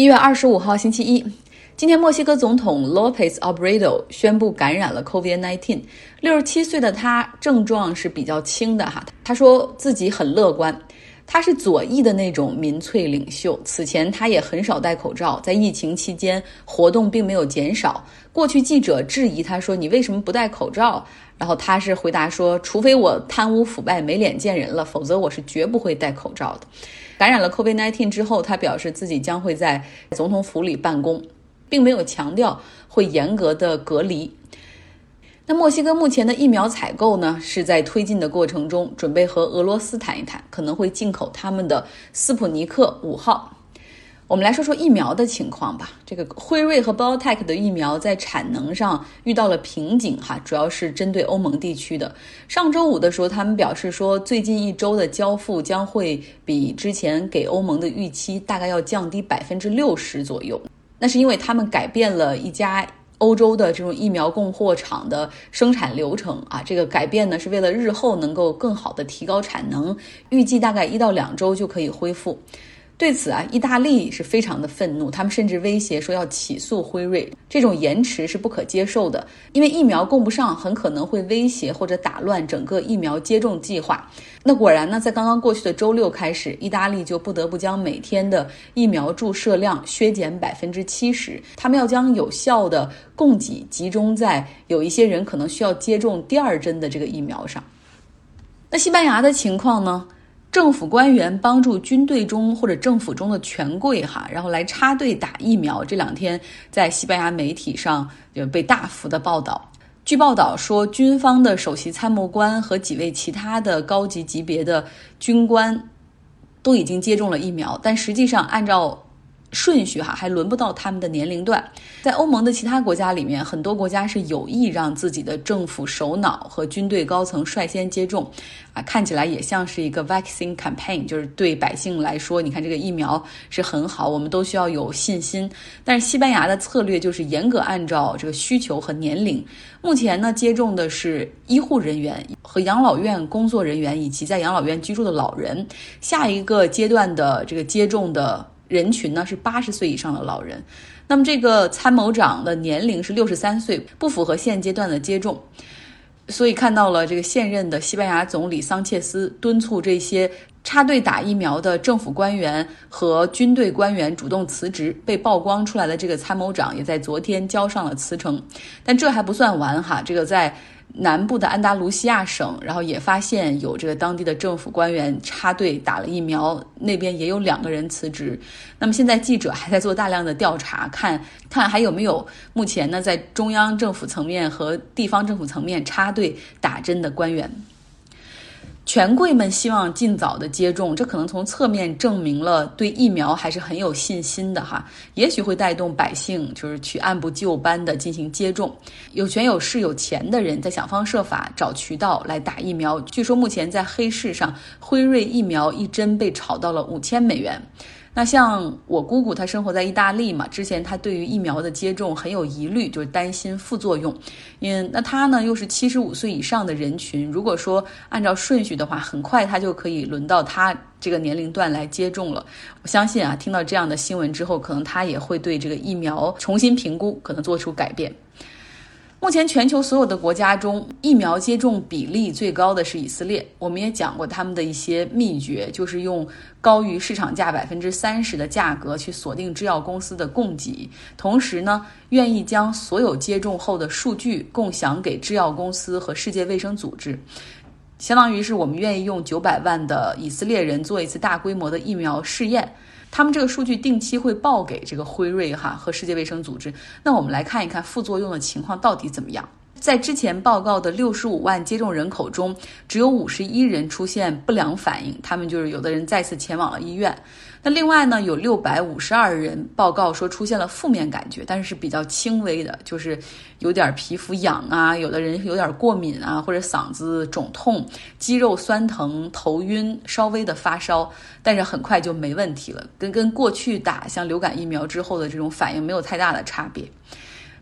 一月二十五号，星期一，今天墨西哥总统 Lopez Obrador 宣布感染了 COVID-19。六十七岁的他症状是比较轻的哈，他说自己很乐观。他是左翼的那种民粹领袖，此前他也很少戴口罩，在疫情期间活动并没有减少。过去记者质疑他说：“你为什么不戴口罩？”然后他是回答说：“除非我贪污腐败没脸见人了，否则我是绝不会戴口罩的。”感染了 COVID-19 之后，他表示自己将会在总统府里办公，并没有强调会严格的隔离。那墨西哥目前的疫苗采购呢，是在推进的过程中，准备和俄罗斯谈一谈，可能会进口他们的斯普尼克五号。我们来说说疫苗的情况吧。这个辉瑞和 BioTech 的疫苗在产能上遇到了瓶颈，哈，主要是针对欧盟地区的。上周五的时候，他们表示说，最近一周的交付将会比之前给欧盟的预期大概要降低百分之六十左右。那是因为他们改变了一家欧洲的这种疫苗供货厂的生产流程啊。这个改变呢，是为了日后能够更好的提高产能，预计大概一到两周就可以恢复。对此啊，意大利是非常的愤怒，他们甚至威胁说要起诉辉瑞。这种延迟是不可接受的，因为疫苗供不上，很可能会威胁或者打乱整个疫苗接种计划。那果然呢，在刚刚过去的周六开始，意大利就不得不将每天的疫苗注射量削减百分之七十，他们要将有效的供给集中在有一些人可能需要接种第二针的这个疫苗上。那西班牙的情况呢？政府官员帮助军队中或者政府中的权贵哈，然后来插队打疫苗。这两天在西班牙媒体上就被大幅的报道。据报道说，军方的首席参谋官和几位其他的高级级别的军官都已经接种了疫苗，但实际上按照。顺序哈还轮不到他们的年龄段，在欧盟的其他国家里面，很多国家是有意让自己的政府首脑和军队高层率先接种，啊，看起来也像是一个 vaccine campaign，就是对百姓来说，你看这个疫苗是很好，我们都需要有信心。但是西班牙的策略就是严格按照这个需求和年龄，目前呢接种的是医护人员和养老院工作人员以及在养老院居住的老人，下一个阶段的这个接种的。人群呢是八十岁以上的老人，那么这个参谋长的年龄是六十三岁，不符合现阶段的接种，所以看到了这个现任的西班牙总理桑切斯敦促这些插队打疫苗的政府官员和军队官员主动辞职，被曝光出来的这个参谋长也在昨天交上了辞呈，但这还不算完哈，这个在。南部的安达卢西亚省，然后也发现有这个当地的政府官员插队打了疫苗，那边也有两个人辞职。那么现在记者还在做大量的调查，看看还有没有目前呢在中央政府层面和地方政府层面插队打针的官员。权贵们希望尽早的接种，这可能从侧面证明了对疫苗还是很有信心的哈。也许会带动百姓就是去按部就班的进行接种。有权有势有钱的人在想方设法找渠道来打疫苗。据说目前在黑市上，辉瑞疫苗一针被炒到了五千美元。那像我姑姑，她生活在意大利嘛，之前她对于疫苗的接种很有疑虑，就是担心副作用。因为那她呢又是七十五岁以上的人群，如果说按照顺序的话，很快她就可以轮到她这个年龄段来接种了。我相信啊，听到这样的新闻之后，可能她也会对这个疫苗重新评估，可能做出改变。目前全球所有的国家中，疫苗接种比例最高的是以色列。我们也讲过他们的一些秘诀，就是用高于市场价百分之三十的价格去锁定制药公司的供给，同时呢，愿意将所有接种后的数据共享给制药公司和世界卫生组织，相当于是我们愿意用九百万的以色列人做一次大规模的疫苗试验。他们这个数据定期会报给这个辉瑞哈和世界卫生组织。那我们来看一看副作用的情况到底怎么样。在之前报告的六十五万接种人口中，只有五十一人出现不良反应，他们就是有的人再次前往了医院。那另外呢，有六百五十二人报告说出现了负面感觉，但是是比较轻微的，就是有点皮肤痒啊，有的人有点过敏啊，或者嗓子肿痛、肌肉酸疼、头晕、稍微的发烧，但是很快就没问题了，跟跟过去打像流感疫苗之后的这种反应没有太大的差别。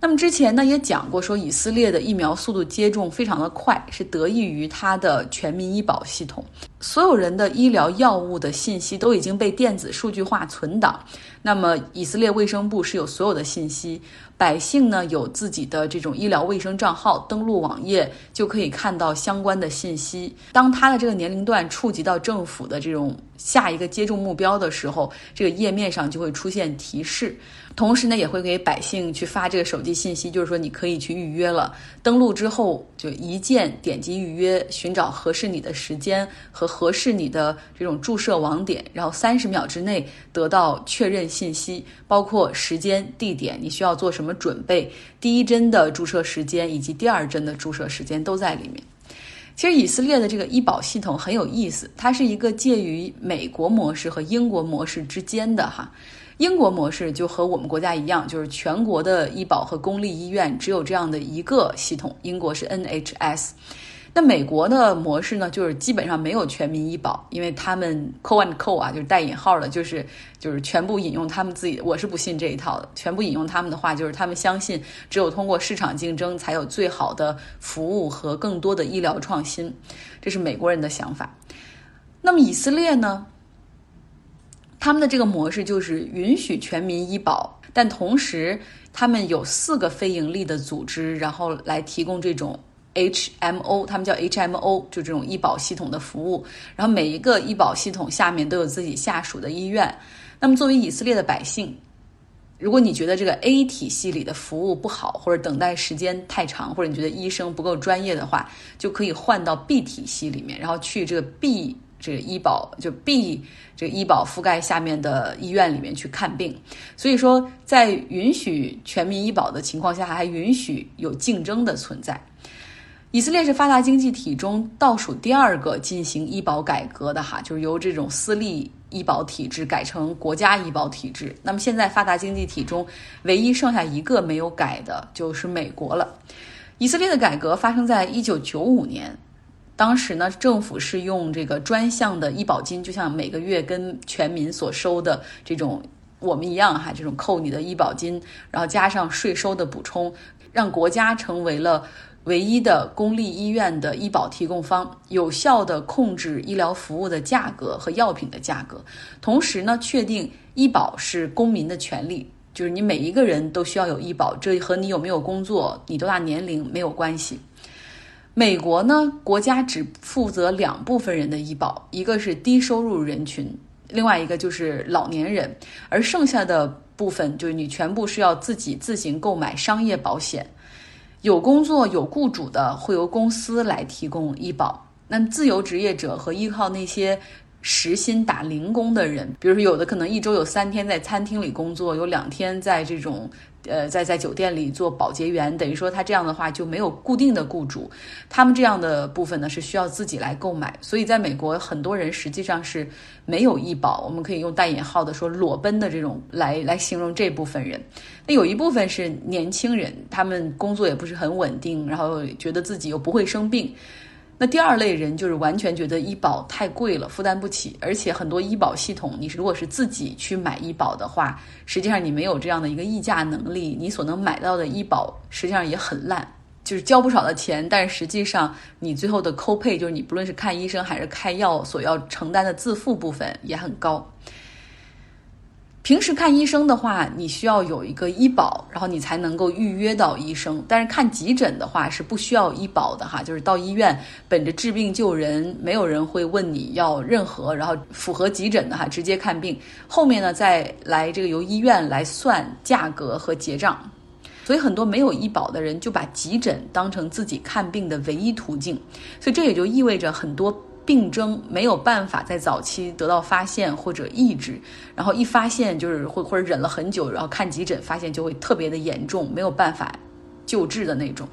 那么之前呢也讲过，说以色列的疫苗速度接种非常的快，是得益于它的全民医保系统。所有人的医疗药物的信息都已经被电子数据化存档。那么，以色列卫生部是有所有的信息，百姓呢有自己的这种医疗卫生账号，登录网页就可以看到相关的信息。当他的这个年龄段触及到政府的这种下一个接种目标的时候，这个页面上就会出现提示。同时呢，也会给百姓去发这个手机信息，就是说你可以去预约了。登录之后就一键点击预约，寻找合适你的时间和合适你的这种注射网点，然后三十秒之内得到确认信息，包括时间、地点，你需要做什么准备，第一针的注射时间以及第二针的注射时间都在里面。其实以色列的这个医保系统很有意思，它是一个介于美国模式和英国模式之间的哈。英国模式就和我们国家一样，就是全国的医保和公立医院只有这样的一个系统。英国是 NHS，那美国的模式呢，就是基本上没有全民医保，因为他们 “co and co” 啊，就是带引号的，就是就是全部引用他们自己。我是不信这一套的，全部引用他们的话，就是他们相信只有通过市场竞争，才有最好的服务和更多的医疗创新。这是美国人的想法。那么以色列呢？他们的这个模式就是允许全民医保，但同时他们有四个非盈利的组织，然后来提供这种 HMO，他们叫 HMO，就这种医保系统的服务。然后每一个医保系统下面都有自己下属的医院。那么作为以色列的百姓，如果你觉得这个 A 体系里的服务不好，或者等待时间太长，或者你觉得医生不够专业的话，就可以换到 B 体系里面，然后去这个 B。这个医保就 B 这个医保覆盖下面的医院里面去看病，所以说在允许全民医保的情况下，还允许有竞争的存在。以色列是发达经济体中倒数第二个进行医保改革的哈，就是由这种私立医保体制改成国家医保体制。那么现在发达经济体中唯一剩下一个没有改的就是美国了。以色列的改革发生在一九九五年。当时呢，政府是用这个专项的医保金，就像每个月跟全民所收的这种我们一样哈，这种扣你的医保金，然后加上税收的补充，让国家成为了唯一的公立医院的医保提供方，有效的控制医疗服务的价格和药品的价格，同时呢，确定医保是公民的权利，就是你每一个人都需要有医保，这和你有没有工作、你多大年龄没有关系。美国呢，国家只负责两部分人的医保，一个是低收入人群，另外一个就是老年人，而剩下的部分就是你全部是要自己自行购买商业保险。有工作有雇主的会由公司来提供医保，那自由职业者和依靠那些时薪打零工的人，比如说有的可能一周有三天在餐厅里工作，有两天在这种。呃，在在酒店里做保洁员，等于说他这样的话就没有固定的雇主，他们这样的部分呢是需要自己来购买，所以在美国很多人实际上是没有医保，我们可以用带引号的说裸奔的这种来来形容这部分人。那有一部分是年轻人，他们工作也不是很稳定，然后觉得自己又不会生病。那第二类人就是完全觉得医保太贵了，负担不起，而且很多医保系统，你如果是自己去买医保的话，实际上你没有这样的一个议价能力，你所能买到的医保实际上也很烂，就是交不少的钱，但是实际上你最后的扣配，就是你不论是看医生还是开药所要承担的自付部分也很高。平时看医生的话，你需要有一个医保，然后你才能够预约到医生。但是看急诊的话是不需要医保的哈，就是到医院本着治病救人，没有人会问你要任何，然后符合急诊的哈，直接看病。后面呢再来这个由医院来算价格和结账。所以很多没有医保的人就把急诊当成自己看病的唯一途径。所以这也就意味着很多。病症没有办法在早期得到发现或者抑制，然后一发现就是或或者忍了很久，然后看急诊发现就会特别的严重，没有办法救治的那种。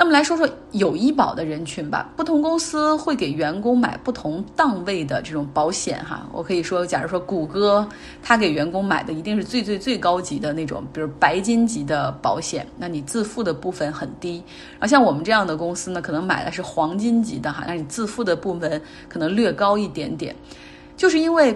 那么来说说有医保的人群吧，不同公司会给员工买不同档位的这种保险哈。我可以说，假如说谷歌，它给员工买的一定是最最最高级的那种，比如白金级的保险，那你自付的部分很低。而像我们这样的公司呢，可能买的是黄金级的哈，那你自付的部分可能略高一点点，就是因为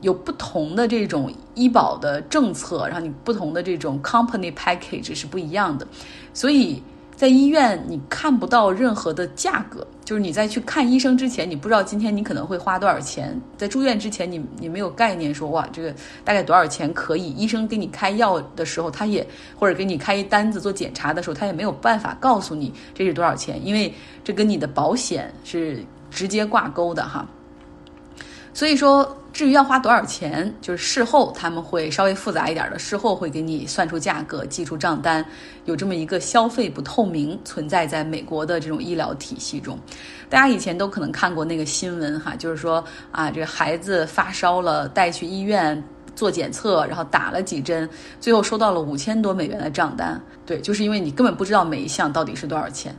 有不同的这种医保的政策，然后你不同的这种 company package 是不一样的，所以。在医院你看不到任何的价格，就是你在去看医生之前，你不知道今天你可能会花多少钱。在住院之前，你你没有概念说哇，这个大概多少钱可以？医生给你开药的时候，他也或者给你开一单子做检查的时候，他也没有办法告诉你这是多少钱，因为这跟你的保险是直接挂钩的哈。所以说，至于要花多少钱，就是事后他们会稍微复杂一点的，事后会给你算出价格，寄出账单，有这么一个消费不透明存在在美国的这种医疗体系中。大家以前都可能看过那个新闻哈，就是说啊，这个孩子发烧了，带去医院做检测，然后打了几针，最后收到了五千多美元的账单。对，就是因为你根本不知道每一项到底是多少钱，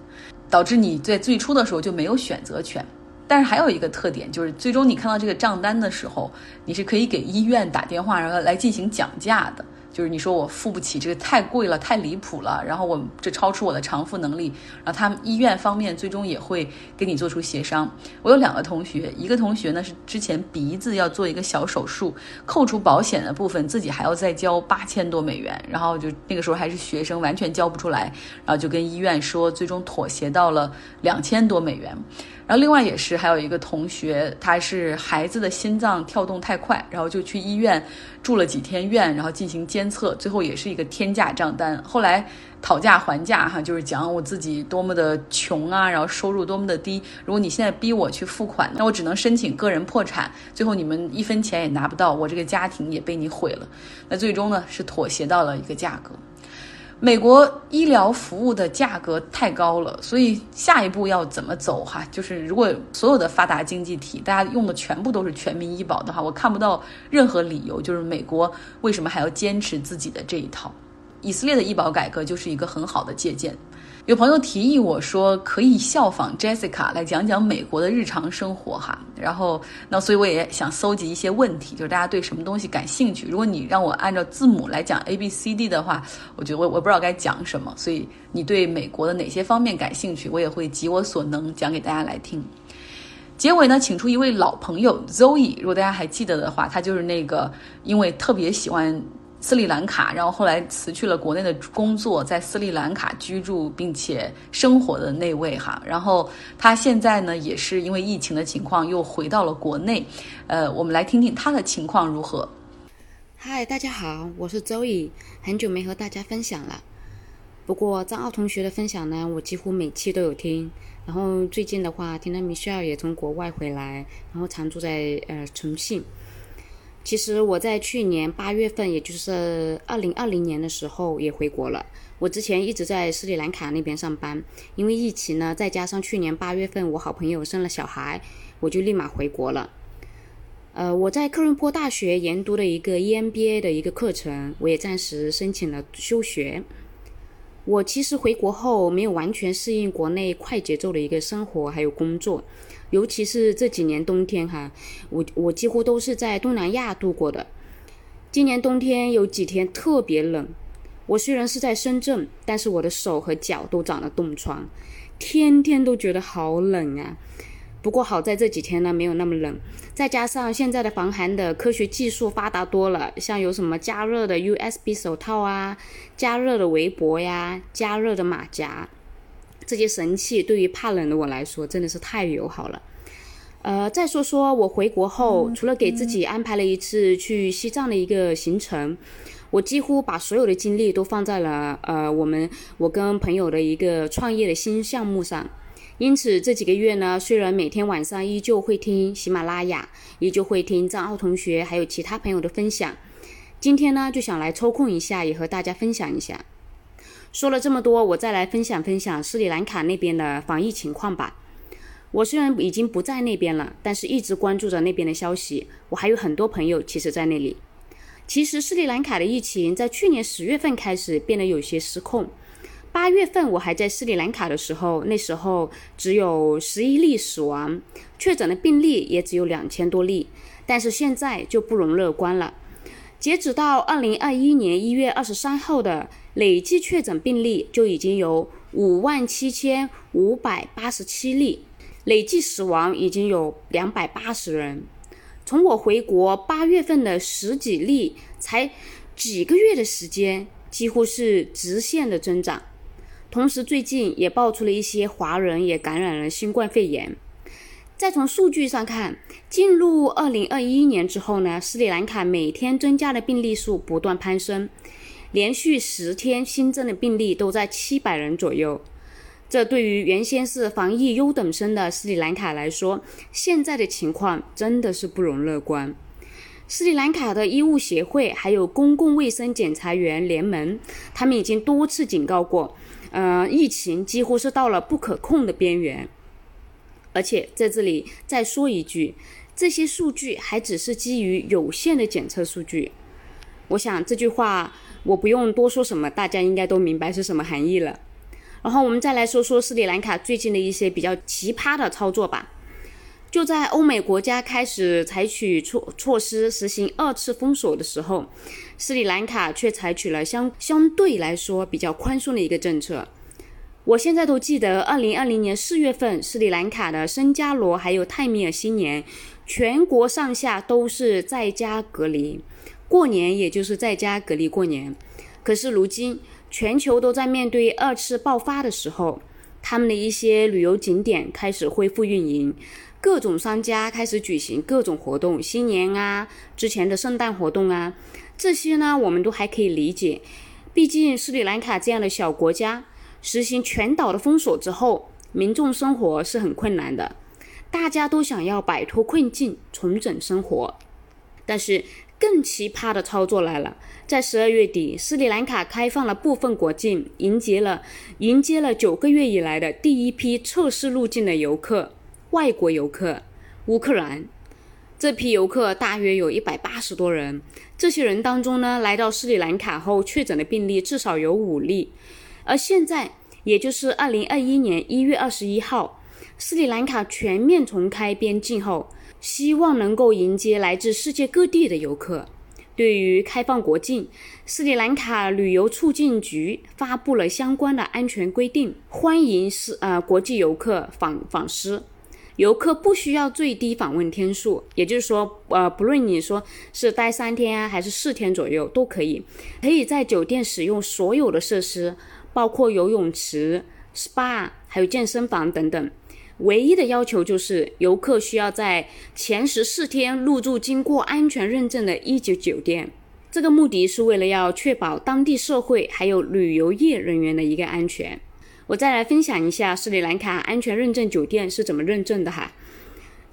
导致你在最初的时候就没有选择权。但是还有一个特点，就是最终你看到这个账单的时候，你是可以给医院打电话，然后来进行讲价的。就是你说我付不起，这个太贵了，太离谱了，然后我这超出我的偿付能力，然后他们医院方面最终也会跟你做出协商。我有两个同学，一个同学呢是之前鼻子要做一个小手术，扣除保险的部分，自己还要再交八千多美元，然后就那个时候还是学生，完全交不出来，然后就跟医院说，最终妥协到了两千多美元。然后另外也是还有一个同学，他是孩子的心脏跳动太快，然后就去医院住了几天院，然后进行监测，最后也是一个天价账单。后来讨价还价哈，就是讲我自己多么的穷啊，然后收入多么的低，如果你现在逼我去付款，那我只能申请个人破产，最后你们一分钱也拿不到，我这个家庭也被你毁了。那最终呢是妥协到了一个价格。美国医疗服务的价格太高了，所以下一步要怎么走哈？就是如果所有的发达经济体大家用的全部都是全民医保的话，我看不到任何理由，就是美国为什么还要坚持自己的这一套？以色列的医保改革就是一个很好的借鉴。有朋友提议我说可以效仿 Jessica 来讲讲美国的日常生活哈，然后那所以我也想搜集一些问题，就是大家对什么东西感兴趣。如果你让我按照字母来讲 A B C D 的话，我觉得我我不知道该讲什么，所以你对美国的哪些方面感兴趣，我也会尽我所能讲给大家来听。结尾呢，请出一位老朋友 Zoe，如果大家还记得的话，他就是那个因为特别喜欢。斯里兰卡，然后后来辞去了国内的工作，在斯里兰卡居住并且生活的那位哈，然后他现在呢也是因为疫情的情况又回到了国内，呃，我们来听听他的情况如何。嗨，大家好，我是周乙，很久没和大家分享了。不过张奥同学的分享呢，我几乎每期都有听。然后最近的话，听到 Michelle 也从国外回来，然后常住在呃重庆。其实我在去年八月份，也就是二零二零年的时候也回国了。我之前一直在斯里兰卡那边上班，因为疫情呢，再加上去年八月份我好朋友生了小孩，我就立马回国了。呃，我在科伦坡大学研读的一个 EMBA 的一个课程，我也暂时申请了休学。我其实回国后没有完全适应国内快节奏的一个生活还有工作。尤其是这几年冬天哈，我我几乎都是在东南亚度过的。今年冬天有几天特别冷，我虽然是在深圳，但是我的手和脚都长了冻疮，天天都觉得好冷啊。不过好在这几天呢没有那么冷，再加上现在的防寒的科学技术发达多了，像有什么加热的 USB 手套啊，加热的围脖呀，加热的马甲。这些神器对于怕冷的我来说真的是太友好了。呃，再说说我回国后，除了给自己安排了一次去西藏的一个行程，我几乎把所有的精力都放在了呃我们我跟朋友的一个创业的新项目上。因此这几个月呢，虽然每天晚上依旧会听喜马拉雅，依旧会听张奥同学还有其他朋友的分享，今天呢就想来抽空一下，也和大家分享一下。说了这么多，我再来分享分享斯里兰卡那边的防疫情况吧。我虽然已经不在那边了，但是一直关注着那边的消息。我还有很多朋友其实在那里。其实斯里兰卡的疫情在去年十月份开始变得有些失控。八月份我还在斯里兰卡的时候，那时候只有十一例死亡，确诊的病例也只有两千多例。但是现在就不容乐观了。截止到二零二一年一月二十三号的。累计确诊病例就已经有五万七千五百八十七例，累计死亡已经有两百八十人。从我回国八月份的十几例，才几个月的时间，几乎是直线的增长。同时最近也爆出了一些华人也感染了新冠肺炎。再从数据上看，进入二零二一年之后呢，斯里兰卡每天增加的病例数不断攀升，连续十天新增的病例都在七百人左右。这对于原先是防疫优等生的斯里兰卡来说，现在的情况真的是不容乐观。斯里兰卡的医务协会还有公共卫生检查员联盟，他们已经多次警告过，呃，疫情几乎是到了不可控的边缘。而且在这里再说一句，这些数据还只是基于有限的检测数据。我想这句话我不用多说什么，大家应该都明白是什么含义了。然后我们再来说说斯里兰卡最近的一些比较奇葩的操作吧。就在欧美国家开始采取措措施实行二次封锁的时候，斯里兰卡却采取了相相对来说比较宽松的一个政策。我现在都记得，二零二零年四月份，斯里兰卡的圣加罗还有泰米尔新年，全国上下都是在家隔离，过年也就是在家隔离过年。可是如今，全球都在面对二次爆发的时候，他们的一些旅游景点开始恢复运营，各种商家开始举行各种活动，新年啊，之前的圣诞活动啊，这些呢，我们都还可以理解，毕竟斯里兰卡这样的小国家。实行全岛的封锁之后，民众生活是很困难的，大家都想要摆脱困境，重整生活。但是更奇葩的操作来了，在十二月底，斯里兰卡开放了部分国境，迎接了迎接了九个月以来的第一批测试入境的游客——外国游客，乌克兰。这批游客大约有一百八十多人，这些人当中呢，来到斯里兰卡后确诊的病例至少有五例。而现在，也就是二零二一年一月二十一号，斯里兰卡全面重开边境后，希望能够迎接来自世界各地的游客。对于开放国境，斯里兰卡旅游促进局发布了相关的安全规定，欢迎是呃国际游客访访斯。游客不需要最低访问天数，也就是说，呃，不论你说是待三天啊，还是四天左右，都可以，可以在酒店使用所有的设施。包括游泳池、SPA，还有健身房等等。唯一的要求就是，游客需要在前十四天入住经过安全认证的一级酒店。这个目的是为了要确保当地社会还有旅游业人员的一个安全。我再来分享一下斯里兰卡安全认证酒店是怎么认证的哈。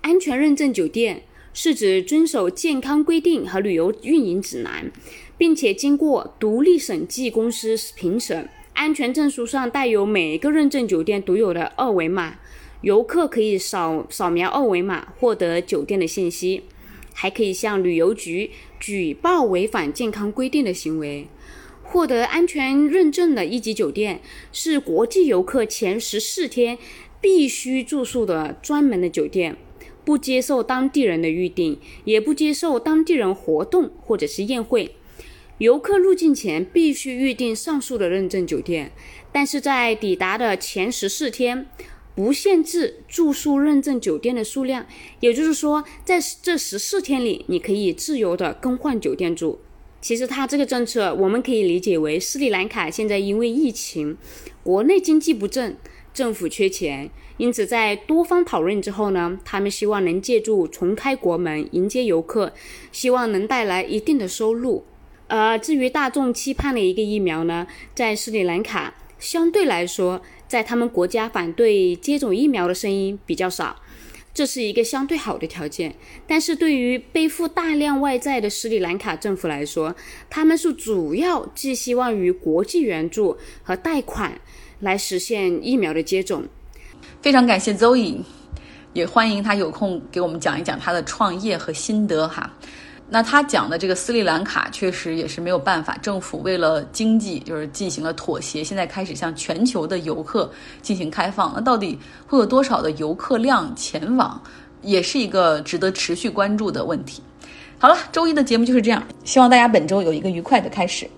安全认证酒店是指遵守健康规定和旅游运营指南，并且经过独立审计公司评审。安全证书上带有每个认证酒店独有的二维码，游客可以扫扫描二维码获得酒店的信息，还可以向旅游局举报违反健康规定的行为。获得安全认证的一级酒店是国际游客前十四天必须住宿的专门的酒店，不接受当地人的预订，也不接受当地人活动或者是宴会。游客入境前必须预订上述的认证酒店，但是在抵达的前十四天，不限制住宿认证酒店的数量。也就是说，在这十四天里，你可以自由的更换酒店住。其实，它这个政策我们可以理解为，斯里兰卡现在因为疫情，国内经济不振，政府缺钱，因此在多方讨论之后呢，他们希望能借助重开国门迎接游客，希望能带来一定的收入。呃，至于大众期盼的一个疫苗呢，在斯里兰卡相对来说，在他们国家反对接种疫苗的声音比较少，这是一个相对好的条件。但是对于背负大量外债的斯里兰卡政府来说，他们是主要寄希望于国际援助和贷款来实现疫苗的接种。非常感谢 Zoe，也欢迎他有空给我们讲一讲他的创业和心得哈。那他讲的这个斯里兰卡确实也是没有办法，政府为了经济就是进行了妥协，现在开始向全球的游客进行开放。那到底会有多少的游客量前往，也是一个值得持续关注的问题。好了，周一的节目就是这样，希望大家本周有一个愉快的开始。